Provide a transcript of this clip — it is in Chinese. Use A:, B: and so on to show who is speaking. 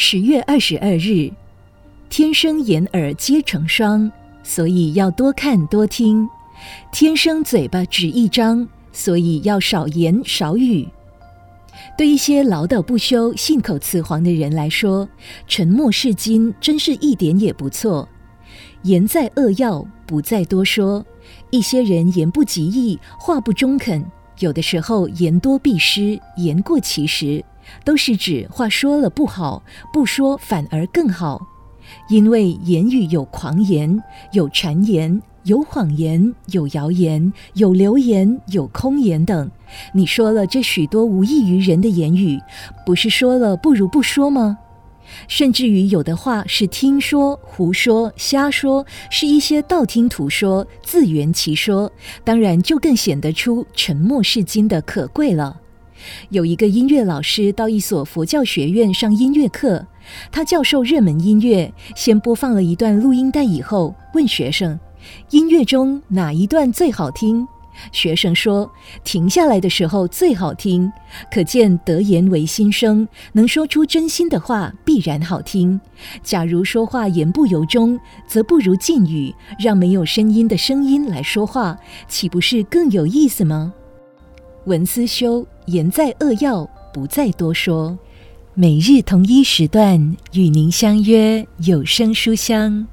A: 十月二十二日，天生眼耳皆成双，所以要多看多听；天生嘴巴只一张，所以要少言少语。对一些唠叨不休、信口雌黄的人来说，沉默是金，真是一点也不错。言在扼要，不再多说。一些人言不及义，话不中肯，有的时候言多必失，言过其实。都是指话说了不好，不说反而更好，因为言语有狂言，有谗言，有谎言，有谣言，有流言，有空言等。你说了这许多无益于人的言语，不是说了不如不说吗？甚至于有的话是听说、胡说、瞎说，是一些道听途说、自圆其说，当然就更显得出沉默是金的可贵了。有一个音乐老师到一所佛教学院上音乐课，他教授热门音乐，先播放了一段录音带以后，问学生：“音乐中哪一段最好听？”学生说：“停下来的时候最好听。”可见得言为心声，能说出真心的话必然好听。假如说话言不由衷，则不如禁语，让没有声音的声音来说话，岂不是更有意思吗？文思修，言在扼要，不再多说。每日同一时段与您相约有声书香。